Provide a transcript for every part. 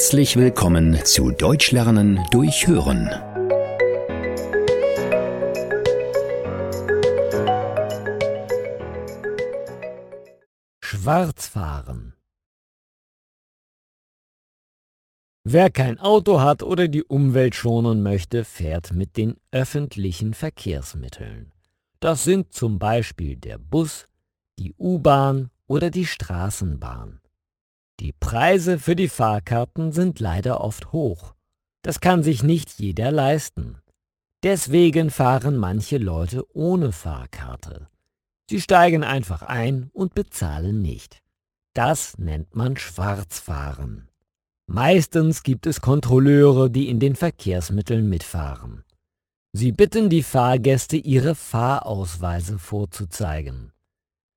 Herzlich willkommen zu Deutsch lernen durch Hören. Schwarzfahren. Wer kein Auto hat oder die Umwelt schonen möchte, fährt mit den öffentlichen Verkehrsmitteln. Das sind zum Beispiel der Bus, die U-Bahn oder die Straßenbahn. Die Preise für die Fahrkarten sind leider oft hoch. Das kann sich nicht jeder leisten. Deswegen fahren manche Leute ohne Fahrkarte. Sie steigen einfach ein und bezahlen nicht. Das nennt man Schwarzfahren. Meistens gibt es Kontrolleure, die in den Verkehrsmitteln mitfahren. Sie bitten die Fahrgäste, ihre Fahrausweise vorzuzeigen.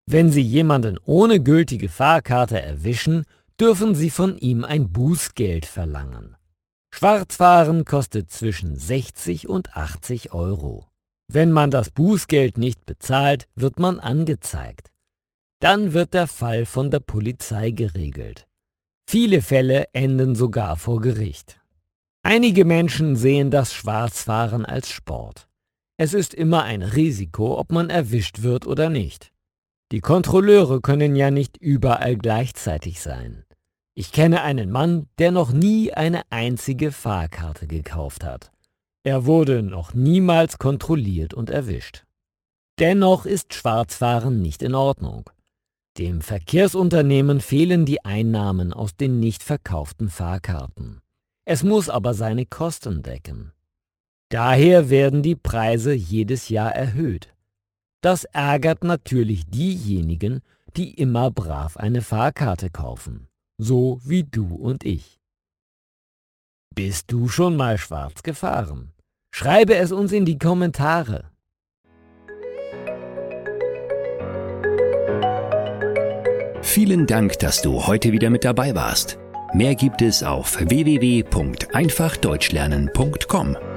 Wenn Sie jemanden ohne gültige Fahrkarte erwischen, dürfen Sie von ihm ein Bußgeld verlangen. Schwarzfahren kostet zwischen 60 und 80 Euro. Wenn man das Bußgeld nicht bezahlt, wird man angezeigt. Dann wird der Fall von der Polizei geregelt. Viele Fälle enden sogar vor Gericht. Einige Menschen sehen das Schwarzfahren als Sport. Es ist immer ein Risiko, ob man erwischt wird oder nicht. Die Kontrolleure können ja nicht überall gleichzeitig sein. Ich kenne einen Mann, der noch nie eine einzige Fahrkarte gekauft hat. Er wurde noch niemals kontrolliert und erwischt. Dennoch ist Schwarzfahren nicht in Ordnung. Dem Verkehrsunternehmen fehlen die Einnahmen aus den nicht verkauften Fahrkarten. Es muss aber seine Kosten decken. Daher werden die Preise jedes Jahr erhöht. Das ärgert natürlich diejenigen, die immer brav eine Fahrkarte kaufen, so wie du und ich. Bist du schon mal schwarz gefahren? Schreibe es uns in die Kommentare. Vielen Dank, dass du heute wieder mit dabei warst. Mehr gibt es auf www.einfachdeutschlernen.com.